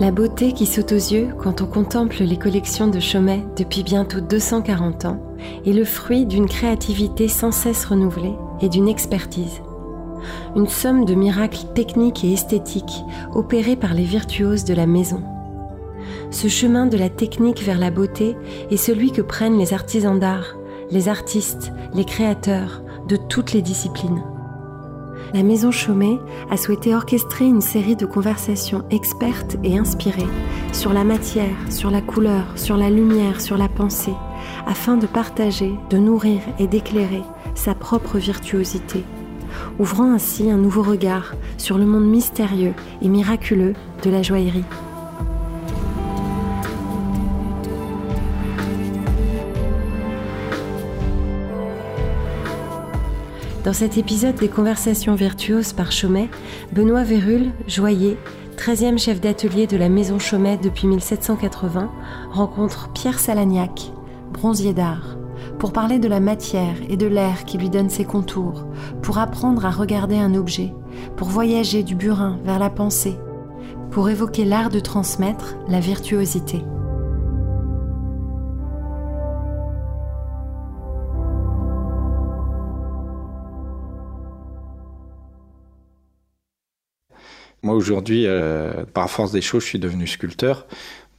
La beauté qui saute aux yeux quand on contemple les collections de Chomet depuis bientôt 240 ans est le fruit d'une créativité sans cesse renouvelée et d'une expertise. Une somme de miracles techniques et esthétiques opérés par les virtuoses de la maison. Ce chemin de la technique vers la beauté est celui que prennent les artisans d'art, les artistes, les créateurs de toutes les disciplines la Maison Chaumet a souhaité orchestrer une série de conversations expertes et inspirées sur la matière, sur la couleur, sur la lumière, sur la pensée, afin de partager, de nourrir et d'éclairer sa propre virtuosité, ouvrant ainsi un nouveau regard sur le monde mystérieux et miraculeux de la joaillerie. Dans cet épisode des Conversations virtuoses par Chaumet, Benoît Vérul, joaillier, 13e chef d'atelier de la Maison Chaumet depuis 1780, rencontre Pierre Salagnac, bronzier d'art, pour parler de la matière et de l'air qui lui donne ses contours, pour apprendre à regarder un objet, pour voyager du burin vers la pensée, pour évoquer l'art de transmettre la virtuosité. Moi aujourd'hui, euh, par force des choses, je suis devenu sculpteur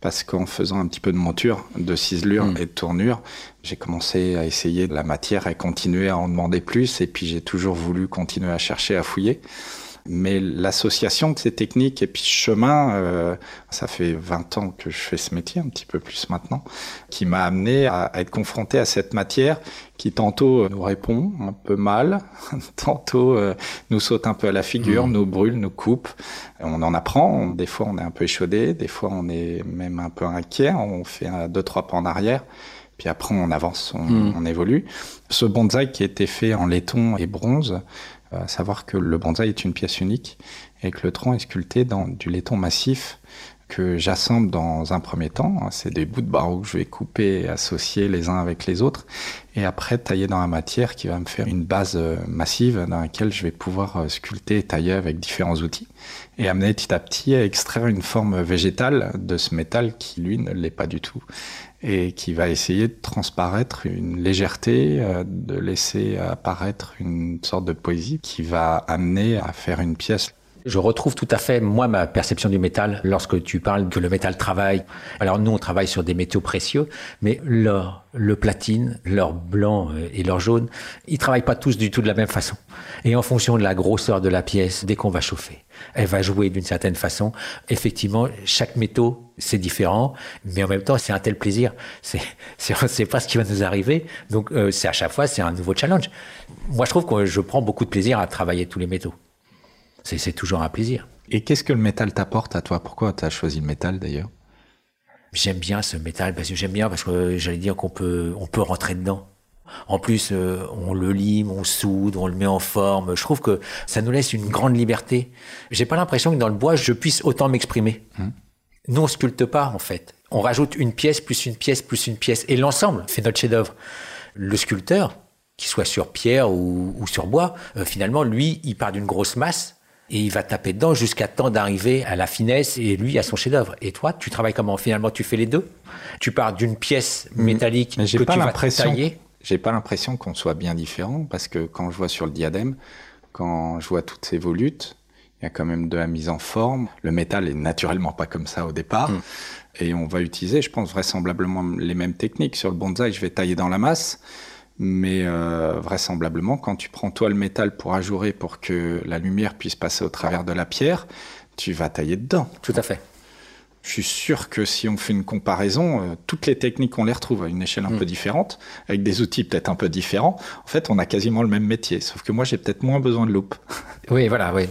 parce qu'en faisant un petit peu de monture, de ciselure mm. et de tournure, j'ai commencé à essayer de la matière et continuer à en demander plus. Et puis j'ai toujours voulu continuer à chercher, à fouiller. Mais l'association de ces techniques et puis ce chemin, euh, ça fait 20 ans que je fais ce métier, un petit peu plus maintenant, qui m'a amené à, être confronté à cette matière qui tantôt nous répond un peu mal, tantôt euh, nous saute un peu à la figure, mmh. nous brûle, nous coupe. On en apprend, des fois on est un peu échaudé, des fois on est même un peu inquiet, on fait un, deux, trois pas en arrière puis après on avance, on, mmh. on, évolue. Ce bonsaï qui a été fait en laiton et bronze, à savoir que le bonsaï est une pièce unique et que le tronc est sculpté dans du laiton massif que j'assemble dans un premier temps. C'est des bouts de barreau que je vais couper et associer les uns avec les autres et après tailler dans la matière qui va me faire une base euh, massive dans laquelle je vais pouvoir euh, sculpter et tailler avec différents outils et amener petit à petit à extraire une forme végétale de ce métal qui lui ne l'est pas du tout et qui va essayer de transparaître une légèreté, euh, de laisser apparaître une sorte de poésie qui va amener à faire une pièce je retrouve tout à fait, moi, ma perception du métal lorsque tu parles que le métal travaille. Alors nous, on travaille sur des métaux précieux, mais l'or, le platine, l'or blanc euh, et l'or jaune, ils travaillent pas tous du tout de la même façon. Et en fonction de la grosseur de la pièce, dès qu'on va chauffer, elle va jouer d'une certaine façon. Effectivement, chaque métaux, c'est différent, mais en même temps, c'est un tel plaisir. C'est, c'est, pas ce qui va nous arriver. Donc, euh, c'est à chaque fois, c'est un nouveau challenge. Moi, je trouve que je prends beaucoup de plaisir à travailler tous les métaux. C'est toujours un plaisir. Et qu'est-ce que le métal t'apporte à toi? Pourquoi tu as choisi le métal d'ailleurs? J'aime bien ce métal parce que j'aime bien parce que j'allais dire qu'on peut on peut rentrer dedans. En plus, euh, on le lime, on soude, on le met en forme. Je trouve que ça nous laisse une grande liberté. J'ai pas l'impression que dans le bois, je puisse autant m'exprimer. Hum. Nous, on sculpte pas, en fait. On rajoute une pièce, plus une pièce, plus une pièce. Et l'ensemble fait notre chef-d'œuvre. Le sculpteur, qu'il soit sur pierre ou, sur bois, euh, finalement, lui, il part d'une grosse masse et il va taper dedans jusqu'à temps d'arriver à la finesse et lui à son chef-d'œuvre. Et toi, tu travailles comment? Finalement, tu fais les deux? Tu pars d'une pièce mm. métallique Mais que pas tu vas tailler J'ai pas l'impression qu'on soit bien différent parce que quand je vois sur le diadème, quand je vois toutes ces volutes, il y a quand même de la mise en forme. Le métal est naturellement pas comme ça au départ. Mm. Et on va utiliser, je pense, vraisemblablement les mêmes techniques. Sur le bonsaï, je vais tailler dans la masse. Mais euh, vraisemblablement, quand tu prends toi le métal pour ajourer pour que la lumière puisse passer au travers de la pierre, tu vas tailler dedans. Tout à fait. Je suis sûr que si on fait une comparaison, euh, toutes les techniques, on les retrouve à une échelle un peu mm. différente, avec des outils peut-être un peu différents. En fait, on a quasiment le même métier, sauf que moi, j'ai peut-être moins besoin de loupe. Oui, voilà. Oui.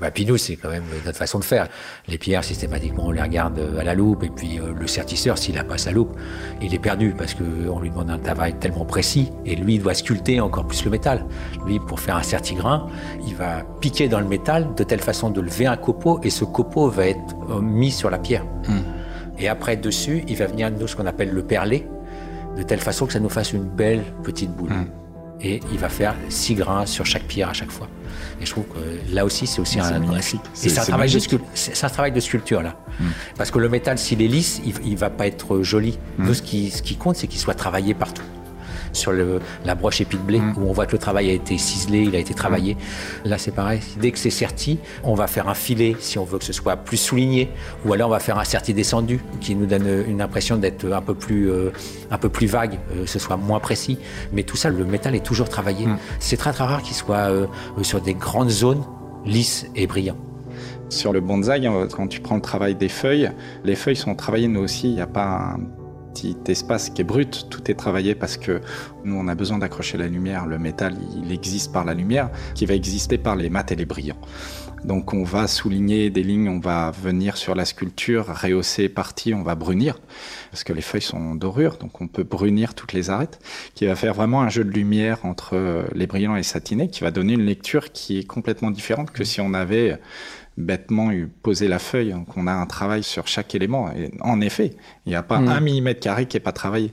Bah, puis nous, c'est quand même notre façon de faire. Les pierres, systématiquement, on les regarde à la loupe, et puis euh, le sertisseur, s'il n'a pas sa loupe, il est perdu parce qu'on lui demande un travail tellement précis, et lui, il doit sculpter encore plus le métal. Lui, pour faire un sertigrain, il va piquer dans le métal de telle façon de lever un copeau, et ce copeau va être euh, mis sur la pierre. Et après, dessus, il va venir nous ce qu'on appelle le perler, de telle façon que ça nous fasse une belle petite boule. et il va faire six grains sur chaque pierre à chaque fois. Et je trouve que là aussi, c'est aussi un, c'est un, travail de c'est un travail de sculpture là, mm. parce que le métal, s'il est lisse, il, ne va pas être joli. Mm. ce qui, ce qui compte, c'est qu'il soit travaillé partout sur la broche épi de blé, mm. où on voit que le travail a été ciselé, il a été travaillé. Mm. Là, c'est pareil. Dès que c'est serti, on va faire un filet si on veut que ce soit plus souligné, ou alors on va faire un serti descendu qui nous donne une impression d'être un peu plus, euh, un peu plus vague, euh, ce soit moins précis. Mais tout ça, le métal est toujours travaillé. Mm. C'est très très rare qu'il soit euh, sur des grandes zones lisses et brillants. Sur le bonsaï, quand tu prends le travail des feuilles, les feuilles sont travaillées, nous aussi, il n'y a pas un petit espace qui est brut, tout est travaillé parce que nous on a besoin d'accrocher la lumière, le métal il existe par la lumière qui va exister par les mats et les brillants. Donc on va souligner des lignes, on va venir sur la sculpture, rehausser partie, on va brunir, parce que les feuilles sont dorures, donc on peut brunir toutes les arêtes, qui va faire vraiment un jeu de lumière entre les brillants et les satinés, qui va donner une lecture qui est complètement différente que si on avait bêtement poser la feuille, qu'on a un travail sur chaque élément. Et en effet, il n'y a pas mm. un millimètre carré qui n'est pas travaillé.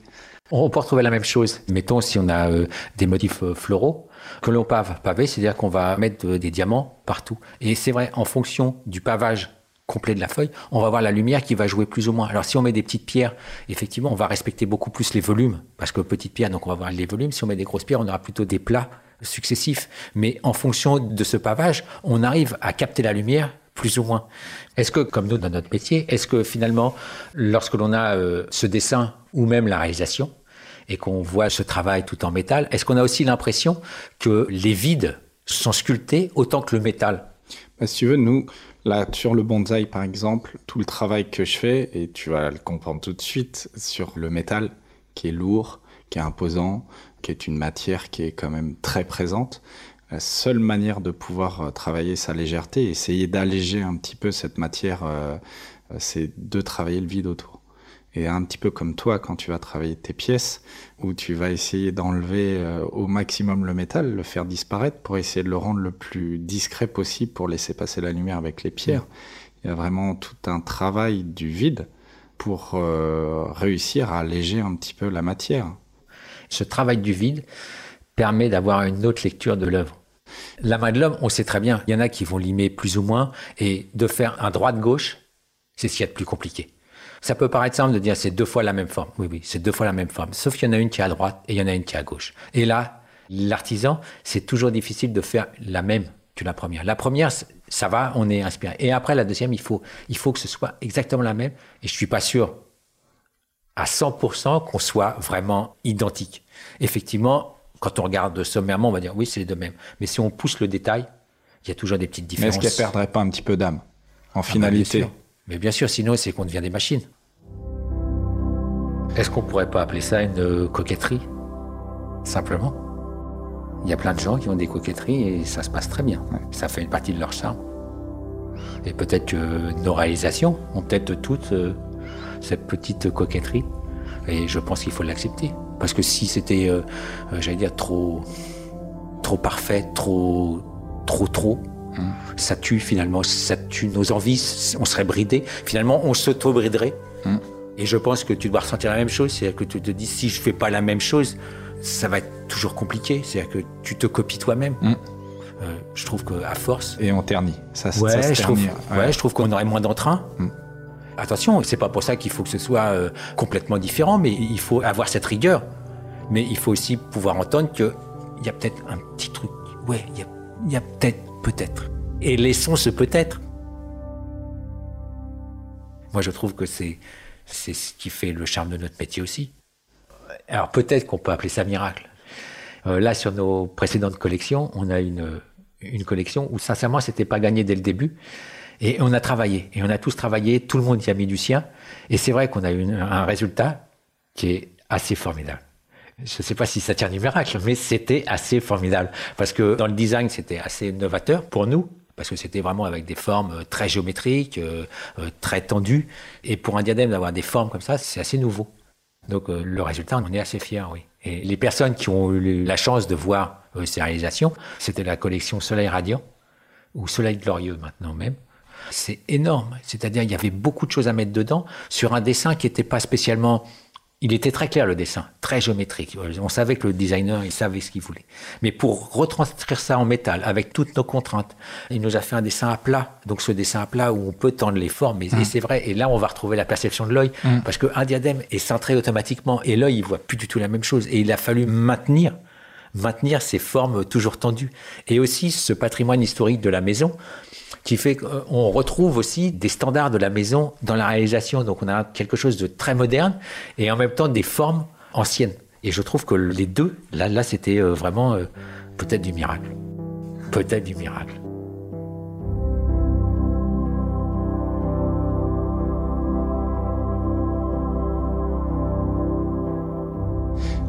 On peut retrouver la même chose. Mettons si on a euh, des motifs euh, floraux que l'on pave pavé, c'est-à-dire qu'on va mettre euh, des diamants partout. Et c'est vrai, en fonction du pavage complet de la feuille, on va voir la lumière qui va jouer plus ou moins. Alors si on met des petites pierres, effectivement, on va respecter beaucoup plus les volumes, parce que petites pierres, donc on va voir les volumes. Si on met des grosses pierres, on aura plutôt des plats successifs. Mais en fonction de ce pavage, on arrive à capter la lumière plus ou moins. Est-ce que, comme nous dans notre métier, est-ce que finalement, lorsque l'on a euh, ce dessin ou même la réalisation, et qu'on voit ce travail tout en métal, est-ce qu'on a aussi l'impression que les vides sont sculptés autant que le métal? Bah, Si tu veux, nous, là, sur le bonsaï par exemple, tout le travail que je fais, et tu vas le comprendre tout de suite, sur le métal, qui est lourd, qui est imposant, qui est une matière qui est quand même très présente, la seule manière de pouvoir euh, travailler sa légèreté, essayer d'alléger un petit peu cette matière, euh, euh, c'est de travailler le vide autour. Et un petit peu comme toi, quand tu vas travailler tes pièces, où tu vas essayer d'enlever au maximum le métal, le faire disparaître pour essayer de le rendre le plus discret possible pour laisser passer la lumière avec les pierres. Il y a vraiment tout un travail du vide pour réussir à alléger un petit peu la matière. Ce travail du vide, permet d'avoir une autre lecture de l'œuvre. La main de l'homme, on sait très bien, il y en a qui vont limer plus ou moins, et de faire un droite-gauche, c'est ce qu'il y a de plus compliqué. Ça peut paraître simple de dire c'est deux fois la même forme. Oui, oui, c'est deux fois la même forme. Sauf qu'il y en a une qui est à droite et il y en a une qui est à gauche. Et là, l'artisan, c'est toujours difficile de faire la même que la première. La première, ça va, on est inspiré. Et après, la deuxième, il faut, il faut que ce soit exactement la même. Et je suis pas sûr à 100% qu'on soit vraiment identique. Effectivement, quand on regarde sommairement, on va dire oui, c'est les deux mêmes. Mais si on pousse le détail, il y a toujours des petites différences. Mais est-ce qu'elle perdrait pas un petit peu d'âme en ah bah, finalité Mais bien sûr, sinon c'est qu'on devient des machines. Est-ce qu'on pourrait pas appeler ça une euh, coquetterie? Simplement. Il y a plein de gens qui ont des coquetteries et ça se passe très bien. Ça fait une partie de leur charme. Et peut-être que nos réalisations ont peut-être toutes euh, cette petite coquetterie. Et je pense qu'il faut l'accepter. Parce que si c'était, euh, euh, j'allais dire, trop, trop parfait, trop, trop, trop, hmm. ça tue finalement, ça tue nos envies, on serait bridé. Finalement, on s'auto-briderait. Hmm. Et je pense que tu dois ressentir la même chose, c'est-à-dire que tu te dis, si je fais pas la même chose, ça va être toujours compliqué. C'est-à-dire que tu te copies toi-même. Hmm. Euh, je trouve qu'à force. Et on ternit. Ça, ouais, ça je trouve, ouais. je trouve qu'on aurait moins d'entrain. Attention, c'est pas pour ça qu'il faut que ce soit euh, complètement différent, mais il faut avoir cette rigueur. Mais il faut aussi pouvoir entendre qu'il y a peut-être un petit truc. Ouais, il y a, peut-être, peut-être. Et laissons ce peut-être. Moi, je trouve que c'est, c'est ce qui fait le charme de notre métier aussi. Alors peut-être qu'on peut appeler ça miracle. Euh, là, sur nos précédentes collections, on a une, une collection où sincèrement, c'était pas gagné dès le début. Et on a travaillé, et on a tous travaillé, tout le monde y a mis du sien. Et c'est vrai qu'on a eu un résultat qui est assez formidable. Je ne sais pas si ça tient du miracle, mais c'était assez formidable. Parce que dans le design, c'était assez novateur pour nous, parce que c'était vraiment avec des formes euh, très géométriques, euh, euh, très tendues. Et pour un diadème, d'avoir des formes comme ça, c'est assez nouveau. Donc le résultat, on en est assez fiers, oui. Et les personnes qui ont eu la chance de voir ces réalisations, c'était la collection Soleil Radiant, ou Soleil Glorieux maintenant même, c'est énorme. C'est-à-dire, il y avait beaucoup de choses à mettre dedans sur un dessin qui n'était pas spécialement Il était très clair le dessin, très géométrique. On savait que le designer, il savait ce qu'il voulait. Mais pour retranscrire ça en métal, avec toutes nos contraintes, il nous a fait un dessin à plat. Donc ce dessin à plat où on peut tendre les formes, et, mmh. c'est vrai. Et là, on va retrouver la perception de l'œil, mmh. parce qu'un diadème est centré automatiquement, et l'œil, il voit plus du tout la même chose. Et il a fallu maintenir maintenir ces formes toujours tendues. Et aussi ce patrimoine historique de la maison, qui fait qu'on retrouve aussi des standards de la maison dans la réalisation. Donc on a quelque chose de très moderne et en même temps des formes anciennes. Et je trouve que les deux, là, là c'était euh, vraiment euh, peut-être du miracle. Peut-être du miracle.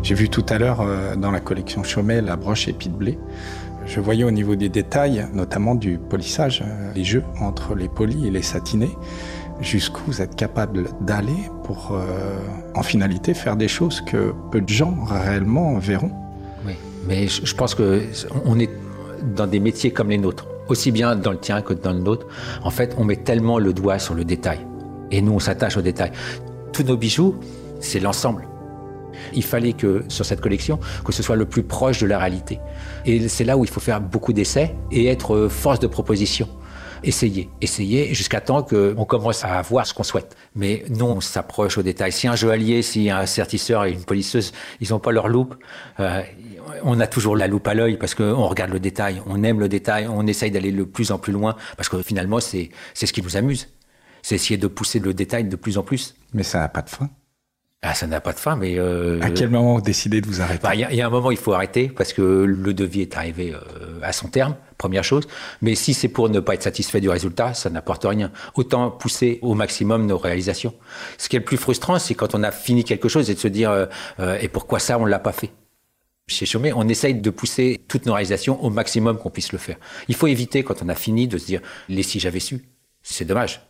J'ai vu tout à l'heure euh, dans la collection Chaumet la broche épi de blé. Je voyais au niveau des détails, notamment du polissage, euh, les jeux entre les polis et les satinés, jusqu'où vous êtes capable d'aller pour, euh, en finalité, faire des choses que peu de gens réellement verront. Oui, mais je pense que on est dans des métiers comme les nôtres, aussi bien dans le tien que dans le nôtre. En fait, on met tellement le doigt sur le détail, et nous, on s'attache au détail. Tous nos bijoux, c'est l'ensemble. Il fallait que sur cette collection, que ce soit le plus proche de la réalité. Et c'est là où il faut faire beaucoup d'essais et être force de proposition. Essayer, essayer jusqu'à temps qu'on commence à voir ce qu'on souhaite. Mais non, on s'approche au détail. Si un joaillier, si un sertisseur et une polisseuse, ils n'ont pas leur loupe, euh, on a toujours la loupe à l'œil parce qu'on regarde le détail, on aime le détail, on essaye d'aller le plus en plus loin parce que finalement, c'est ce qui nous amuse. C'est essayer de pousser le détail de plus en plus. Mais ça n'a pas de fin. Ah, ça n'a pas de fin, mais... Euh, à quel moment vous décidez de vous arrêter bah, Il y, a un moment, il faut arrêter parce que le devis est arrivé euh, à son terme, première chose. Mais si c'est pour ne pas être satisfait du résultat, ça n'apporte rien. Autant pousser au maximum nos réalisations. Ce qui est le plus frustrant, c'est quand on a fini quelque chose et de se dire euh, et pourquoi ça, on l'a pas fait? Chez Chaumet, on essaye de pousser toutes nos réalisations au maximum qu'on puisse le faire. Il faut éviter, quand on a fini, de se dire les si j'avais su. C'est dommage.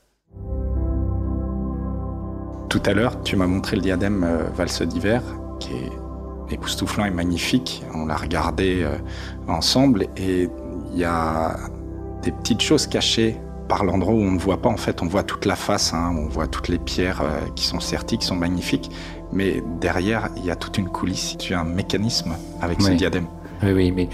Tout à l'heure, tu m'as montré le diadème euh, valse d'hiver, qui est époustouflant et magnifique. On l'a regardé euh, ensemble et il y a des petites choses cachées par l'endroit où on ne voit pas. En fait, on voit toute la face, hein. on voit toutes les pierres euh, qui sont serties, qui sont magnifiques. Mais derrière, il y a toute une coulisse. Tu as un mécanisme avec ce diadème. Oui, oui, mais,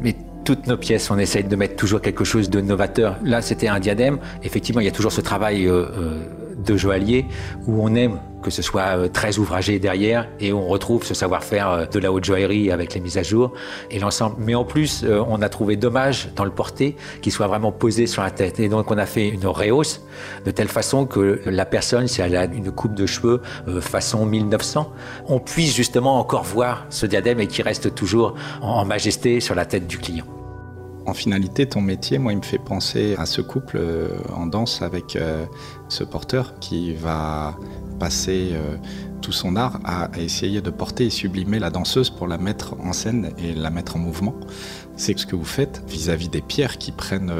mais toutes nos pièces, on essaye de mettre toujours quelque chose de novateur. Là, c'était un diadème. Effectivement, il y a toujours ce travail de joaillier où on aime que ce soit euh, très ouvragé derrière et on retrouve ce savoir-faire euh, de la haute joaillerie avec les mises à jour et l'ensemble. Mais en plus, euh, on a trouvé dommage dans le porté qu'il soit vraiment posé sur la tête. Et donc, on a fait une rehausse de telle façon que la personne, si elle a une coupe de cheveux façon 1900, on puisse justement encore voir ce diadème et qui reste toujours en majesté sur la tête du client. En finalité, ton métier, moi, il me fait penser à ce couple euh, en danse avec euh, ce porteur qui va passer euh, tout son art à, essayer de porter et sublimer la danseuse pour la mettre en scène et la mettre en mouvement. C'est ce que vous faites vis-à-vis des pierres qui prennent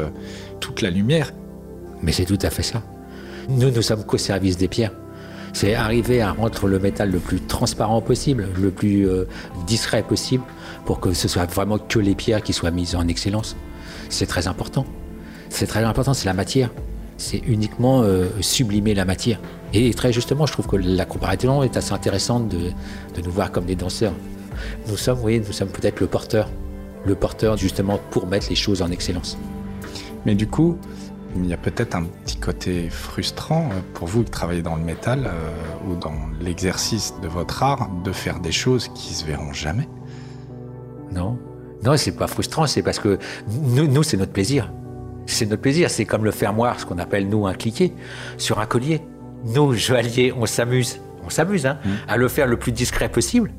toute la lumière. Mais c'est tout à fait ça. Nous, nous sommes qu'au service des pierres. C'est arriver à rendre le métal le plus transparent possible, le plus discret possible, pour que ce soit vraiment que les pierres qui soient mises en excellence. C'est très important. C'est très important, c'est la matière. C'est uniquement euh, sublimer la matière. Et très justement, je trouve que la comparaison est assez intéressante de, nous voir comme des danseurs. Nous sommes, nous sommes peut-être le porteur. Le porteur justement pour mettre les choses en excellence. Mais du coup, il y a peut-être un petit côté frustrant euh, pour vous qui travaillez dans le métal euh, ou dans l'exercice de votre art de faire des choses qui se verront jamais. Non. Non, c'est pas frustrant, c'est parce que nous, nous c'est notre plaisir. C'est notre plaisir. C'est comme le fermoir, ce qu'on appelle, nous, un cliquet, sur un collier. Nous, joailliers, on s'amuse. On s'amuse, hein, mm. à le faire le plus discret possible.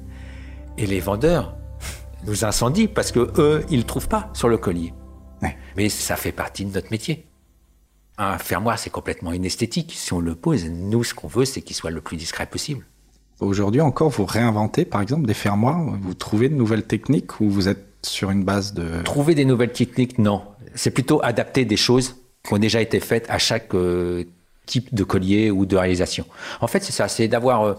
Et les vendeurs nous incendient parce que eux, ils le trouvent pas sur le collier. Mais ça fait partie de notre métier. Un fermoir, c'est complètement inesthétique. Si on le pose, nous, ce qu'on veut, c'est qu'il soit le plus discret possible. Aujourd'hui encore, vous réinventez par exemple des fermoirs? Vous trouvez de nouvelles techniques ou vous êtes sur une base de... Trouver des nouvelles techniques, non. C'est plutôt adapter des choses qui ont déjà été faites à chaque euh, type de collier ou de réalisation. En fait, c'est ça, c'est d'avoir euh,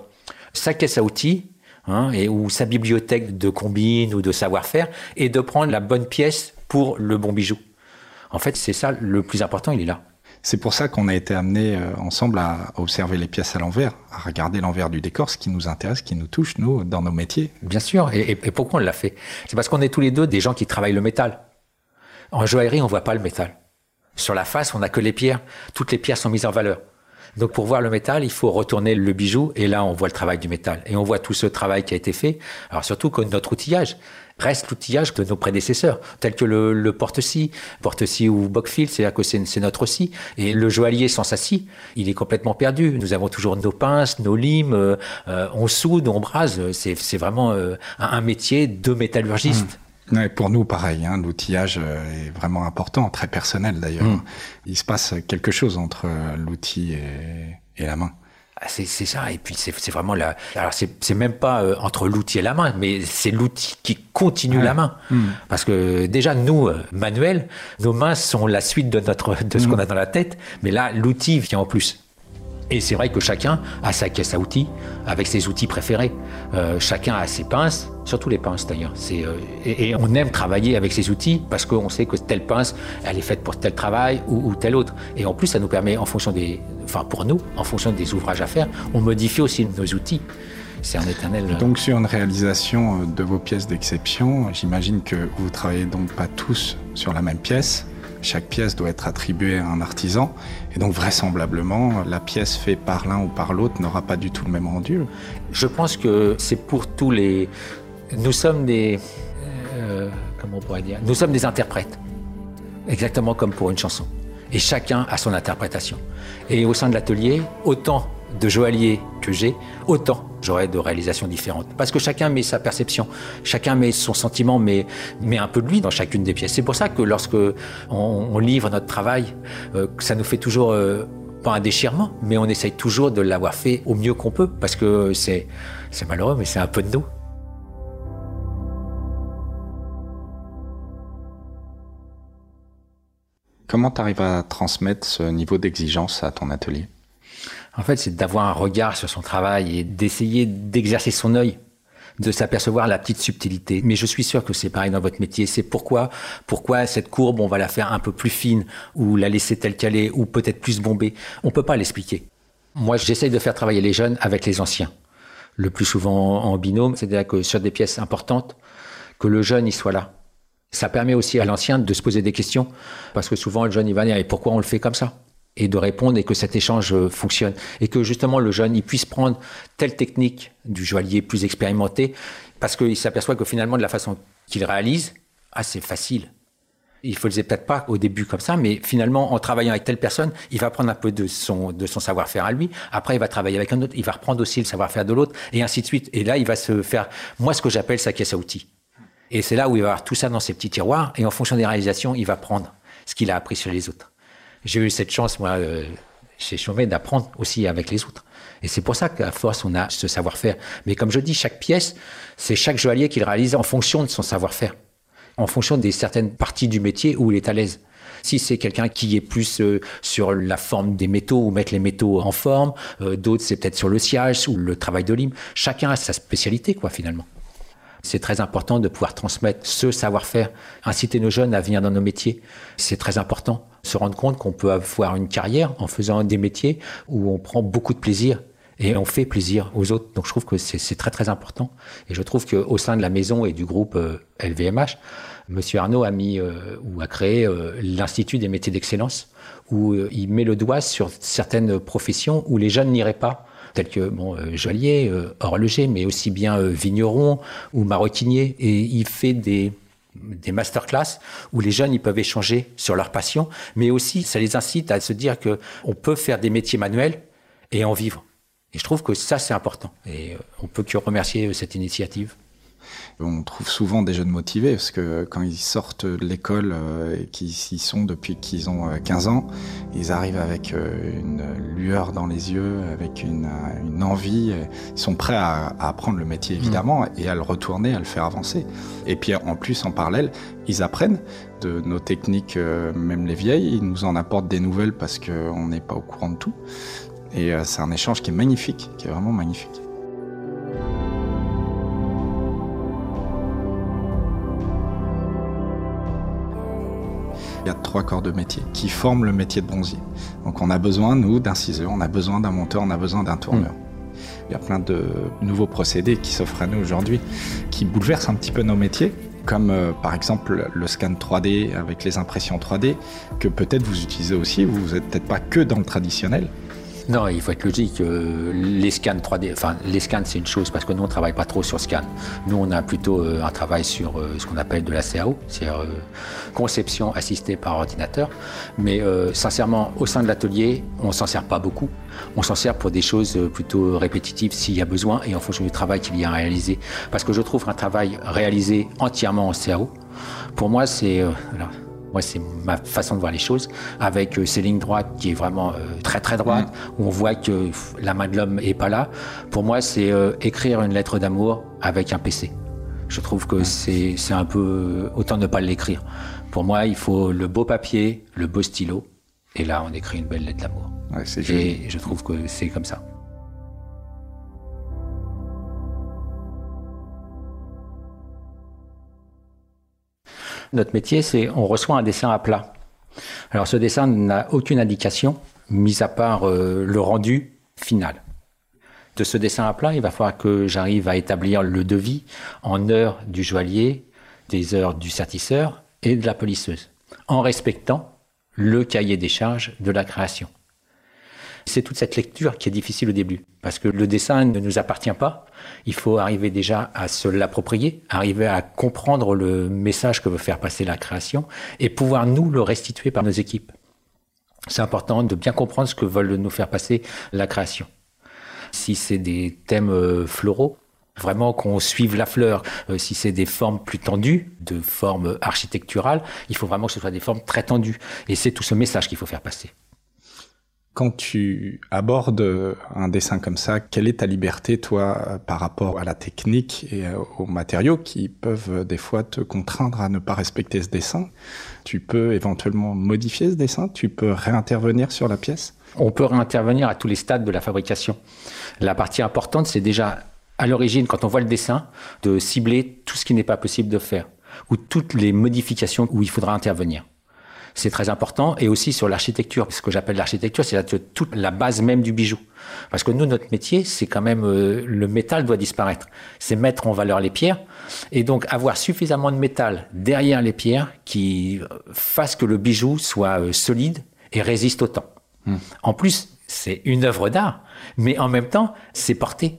sa caisse à outils hein, et, ou sa bibliothèque de combines ou de savoir-faire et de prendre la bonne pièce pour le bon bijou. En fait, c'est ça le plus important, il est là. C'est pour ça qu'on a été amenés euh, ensemble à observer les pièces à l'envers, à regarder l'envers du décor, ce qui nous intéresse, qui nous touche, nous, dans nos métiers. Bien sûr. Et, pourquoi on l'a fait? C'est parce qu'on est tous les deux des gens qui travaillent le métal. En joaillerie, on voit pas le métal. Sur la face, on n'a que les pierres. Toutes les pierres sont mises en valeur. Donc pour voir le métal, il faut retourner le bijou et là on voit le travail du métal et on voit tout ce travail qui a été fait. Alors surtout que notre outillage reste l'outillage de nos prédécesseurs, tel que le, porte-scie, porte-scie ou bockfield, c'est-à-dire que c'est notre scie. Et le joaillier sans sa scie, il est complètement perdu. Nous avons toujours nos pinces, nos limes, euh, euh, on soude, on brase. C'est vraiment euh, un, métier de métallurgiste. Mmh. Pour nous, pareil, hein, l'outillage est vraiment important, très personnel d'ailleurs. Mmh. Il se passe quelque chose entre l'outil et la main. Ah, c'est ça. Et puis c'est vraiment la. Alors c'est même pas euh, entre l'outil et la main, mais c'est l'outil qui continue la main. Hmm. Parce que déjà nous, euh, manuels, nos mains sont la suite de notre de ce hmm. qu'on a dans la tête, mais là l'outil vient en plus. Et c'est vrai que chacun a sa caisse à outils avec ses outils préférés. Euh, chacun a ses pinces, surtout les pinces d'ailleurs. Euh, et, on aime travailler avec ses outils parce qu'on sait que telle pince, elle est faite pour tel travail ou, ou, tel autre. Et en plus, ça nous permet, en fonction des, enfin pour nous, en fonction des ouvrages à faire, on modifie aussi nos outils. C'est un éternel. Euh, donc sur une réalisation de vos pièces d'exception, j'imagine que vous travaillez donc pas tous sur la même pièce. Chaque pièce doit être attribuée à un artisan. Et donc vraisemblablement, la pièce faite par l'un ou par l'autre n'aura pas du tout le même rendu. Je pense que c'est pour tous les... Nous sommes des... Euh, comment on pourrait dire? Nous sommes des interprètes. Exactement comme pour une chanson. Et chacun a son interprétation. Et au sein de l'atelier, autant de joailliers que j'ai, autant j'aurai de réalisations différentes. Parce que chacun met sa perception, chacun met son sentiment, mais met un peu de lui dans chacune des pièces. C'est pour ça que lorsque on, livre notre travail, euh, ça nous fait toujours euh, pas un déchirement, mais on essaye toujours de l'avoir fait au mieux qu'on peut, parce que c'est c'est malheureux, mais c'est un peu de nous. Comment tu arrives à transmettre ce niveau d'exigence à ton atelier? En fait, c'est d'avoir un regard sur son travail et d'essayer d'exercer son œil de s'apercevoir la petite subtilité. Mais je suis sûr que c'est pareil dans votre métier. C'est pourquoi, pourquoi cette courbe, on va la faire un peu plus fine, ou la laisser telle qu'elle est, ou peut-être plus bombée. On peut pas l'expliquer. Moi, j'essaye de faire travailler les jeunes avec les anciens. Le plus souvent en binôme, c'est-à-dire que sur des pièces importantes, que le jeune y soit là. Ça permet aussi à l'ancien de se poser des questions, parce que souvent le jeune il va dire et pourquoi on le fait comme ça? Et de répondre et que cet échange euh, fonctionne. Et que justement le jeune, il puisse prendre telle technique du joaillier plus expérimenté parce qu'il s'aperçoit que finalement de la façon qu'il réalise, ah c'est facile. Il ne faisait peut-être pas au début comme ça, mais finalement en travaillant avec telle personne, il va prendre un peu de son, de son savoir-faire à lui. Après, il va travailler avec un autre, il va reprendre aussi le savoir-faire de l'autre, et ainsi de suite. Et là, il va se faire, moi, ce que j'appelle sa caisse à outils. Et c'est là où il va avoir tout ça dans ses petits tiroirs, et en fonction des réalisations, il va prendre ce qu'il a appris sur les autres j'ai eu cette chance, moi, euh, chez Chaumet, d'apprendre aussi avec les autres. Et c'est pour ça qu'à force, on a ce savoir-faire. Mais comme je dis, chaque pièce, c'est chaque joaillier qui le réalise en fonction de son savoir-faire, en fonction des certaines parties du métier où il est à l'aise. Si c'est quelqu'un qui est plus euh, sur la forme des métaux ou mettre les métaux en forme, euh, d'autres c'est peut-être sur le sillage ou le travail de lime. Chacun a sa spécialité, quoi, finalement. C'est très important de pouvoir transmettre ce savoir-faire, inciter nos jeunes à venir dans nos métiers. C'est très important. Se rendre compte qu'on peut avoir une carrière en faisant des métiers où on prend beaucoup de plaisir et on fait plaisir aux autres. Donc je trouve que c'est très très important. Et je trouve qu'au sein de la maison et du groupe LVMH, euh, Monsieur Arnaud a mis euh, ou a créé euh, l'Institut des métiers d'excellence, où il met le doigt sur certaines professions où les jeunes n'iraient pas tels que bon, euh, joaillier, euh, horloger, mais aussi bien euh, vigneron ou maroquinier. Et il fait des, des masterclass où les jeunes ils peuvent échanger sur leur passion, mais aussi ça les incite à se dire que on peut faire des métiers manuels et en vivre. Et je trouve que ça c'est important. Et on peut que remercier cette initiative. On trouve souvent des jeunes motivés parce que quand ils sortent de l'école euh, et qu'ils y sont depuis qu'ils ont 15 euh, ans, ils arrivent avec euh, une lueur dans les yeux, avec une, envie. Ils sont prêts à, apprendre le métier évidemment mm. et à le retourner, à le faire avancer. Et puis en plus, en parallèle, ils apprennent de nos techniques, même les vieilles. Ils nous en apportent des nouvelles parce qu'on n'est pas au courant de tout. Et c'est un échange qui est magnifique, qui est vraiment magnifique. Il y a trois corps de métier qui forment le métier de bronzier. Donc on a besoin, nous, d'un ciseur, on a besoin d'un monteur, on a besoin d'un tourneur. Mm. Il y a plein de nouveaux procédés qui s'offrent à nous aujourd'hui, qui bouleversent un petit peu nos métiers, comme euh, par exemple le scan 3D avec les impressions 3D, que peut-être vous utilisez aussi, vous n'êtes peut-être pas que dans le traditionnel. Non, il faut être logique. Euh, les scans 3D, enfin, les scans, c'est une chose parce que nous, on ne travaille pas trop sur scan. Nous, on a plutôt euh, un travail sur euh, ce qu'on appelle de la CAO, c'est-à-dire conception assistée par ordinateur. Mais sincèrement, au sein de l'atelier, on ne s'en sert pas beaucoup. On s'en sert pour des choses plutôt répétitives s'il y a besoin et en fonction du travail qu'il y a à réaliser. Parce que je trouve un travail réalisé entièrement en CAO, pour moi, c'est. Moi, c'est ma façon de voir les choses, avec euh, ces lignes droites qui est vraiment euh, très très droite, mm. où on voit que la main de l'homme est pas là. Pour moi, c'est euh, écrire une lettre d'amour avec un PC. Je trouve que mm. c'est un peu autant ne pas l'écrire. Pour moi, il faut le beau papier, le beau stylo, et là, on écrit une belle lettre d'amour. Ouais, et je trouve que c'est comme ça. Notre métier, c'est on reçoit un dessin à plat. Alors ce dessin n'a aucune indication, mis à part euh, le rendu final. De ce dessin à plat, il va falloir que j'arrive à établir le devis en heures du joaillier, des heures du sertisseur et de la polisseuse, en respectant le cahier des charges de la création. C'est toute cette lecture qui est difficile au début, parce que le dessin ne nous appartient pas. Il faut arriver déjà à se l'approprier, arriver à comprendre le message que veut faire passer la création, et pouvoir nous le restituer par nos équipes. C'est important de bien comprendre ce que veulent nous faire passer la création. Si c'est des thèmes euh, floraux, vraiment qu'on suive la fleur. Euh, si c'est des formes plus tendues, de formes architecturales, il faut vraiment que ce soit des formes très tendues. Et c'est tout ce message qu'il faut faire passer. Quand tu abordes un dessin comme ça, quelle est ta liberté, toi, par rapport à la technique et aux matériaux qui peuvent des fois te contraindre à ne pas respecter ce dessin? Tu peux éventuellement modifier ce dessin? Tu peux réintervenir sur la pièce? On peut réintervenir à tous les stades de la fabrication. La partie importante, c'est déjà à l'origine, quand on voit le dessin, de cibler tout ce qui n'est pas possible de faire ou toutes les modifications où il faudra intervenir c'est très important. Et aussi sur l'architecture. Ce que j'appelle l'architecture, c'est toute la base même du bijou. Parce que nous, notre métier, c'est quand même euh, le métal doit disparaître. C'est mettre en valeur les pierres. Et donc avoir suffisamment de métal derrière les pierres qui fasse que le bijou soit euh, solide et résiste au temps. Hmm. En plus, c'est une œuvre d'art, mais en même temps, c'est porté.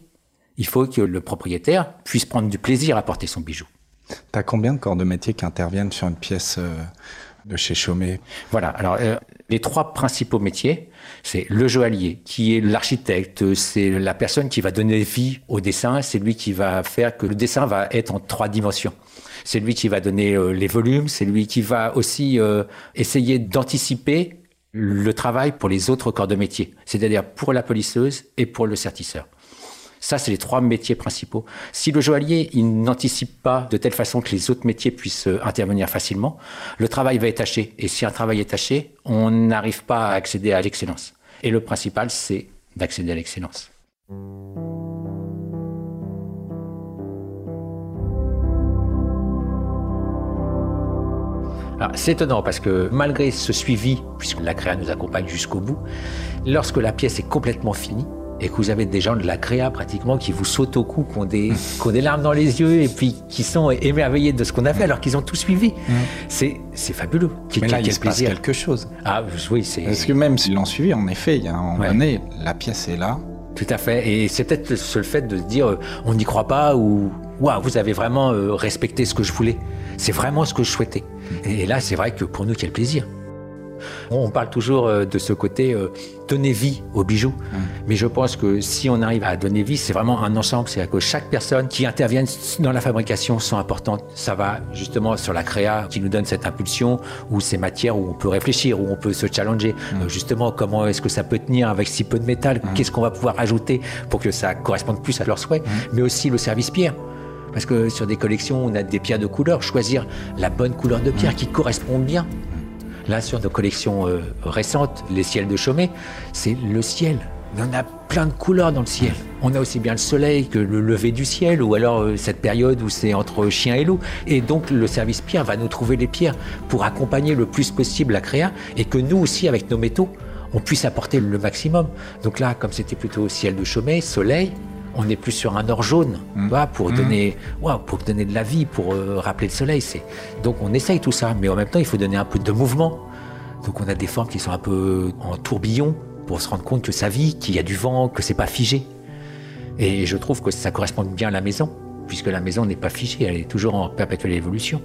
Il faut que le propriétaire puisse prendre du plaisir à porter son bijou. Tu as combien de corps de métier qui interviennent sur une pièce euh, de chez Chaumet Voilà. Alors, euh, les trois principaux métiers, c'est le joaillier, qui est l'architecte, c'est la personne qui va donner vie au dessin, c'est lui qui va faire que le dessin va être en trois dimensions. C'est lui qui va donner euh, les volumes, c'est lui qui va aussi euh, essayer d'anticiper le travail pour les autres corps de métier, c'est-à-dire pour la polisseuse et pour le sertisseur. Ça, c'est les trois métiers principaux. Si le joaillier, il n'anticipe pas de telle façon que les autres métiers puissent euh, intervenir facilement, le travail va être taché. Et si un travail est taché, on n'arrive pas à accéder à l'excellence. Et le principal, c'est d'accéder à l'excellence. C'est étonnant parce que malgré ce suivi, puisque la créa nous accompagne jusqu'au bout, lorsque la pièce est complètement finie, et que vous avez des gens de la créa pratiquement qui vous sautent au cou, qui ont des, des larmes dans les yeux et puis qui sont émerveillés de ce qu'on a fait alors qu'ils ont tout suivi. Mm. C'est, c'est fabuleux. Mais là, il se passe quelque chose. Ah oui, c'est... Parce que même s'ils l'ont suivi, en effet, il y a un moment donné, la pièce est là. Tout à fait. Et c'est peut-être le fait de se dire, euh, on n'y croit pas ou, waouh, vous avez vraiment euh, respecté ce que je voulais. C'est vraiment ce que je souhaitais. Et là, c'est vrai que pour nous, quel plaisir. On parle toujours euh, de ce côté euh, donner vie aux bijoux. Mmh. Mais je pense que si on arrive à donner vie, c'est vraiment un ensemble. C'est-à-dire que chaque personne qui intervient dans la fabrication sont importantes. Ça va justement sur la créa qui nous donne cette impulsion ou ces matières où on peut réfléchir, où on peut se challenger. Mmh. Euh, justement, comment est-ce que ça peut tenir avec si peu de métal? Mmh. Qu'est-ce qu'on va pouvoir ajouter pour que ça corresponde plus à leurs souhaits? Mais aussi le service pierre. Parce que sur des collections, on a des pierres de couleur. Choisir la bonne couleur de pierre qui correspond bien Là, sur nos collections euh, récentes, les ciels de Chaumet, c'est le ciel. En a plein de couleurs dans le ciel. On a aussi bien le soleil que le lever du ciel, ou alors euh, cette période où c'est entre chien et loup. Et donc le service pierre va nous trouver les pierres pour accompagner le plus possible la créa, et que nous aussi, avec nos métaux, on puisse apporter le maximum. Donc là, comme c'était plutôt ciel de Chaumet, soleil, on n'est plus sur un or jaune, mmh. pour mmh. donner, pour donner de la vie, pour euh, rappeler le soleil. C'est donc on essaye tout ça, mais en même temps, il faut donner un peu de mouvement. Donc on a des formes qui sont un peu en tourbillon pour se rendre compte que ça vit, qu'il y a du vent, que c'est pas figé. Et je trouve que ça correspond bien à la maison, puisque la maison n'est pas figée, elle est toujours en perpétuelle évolution.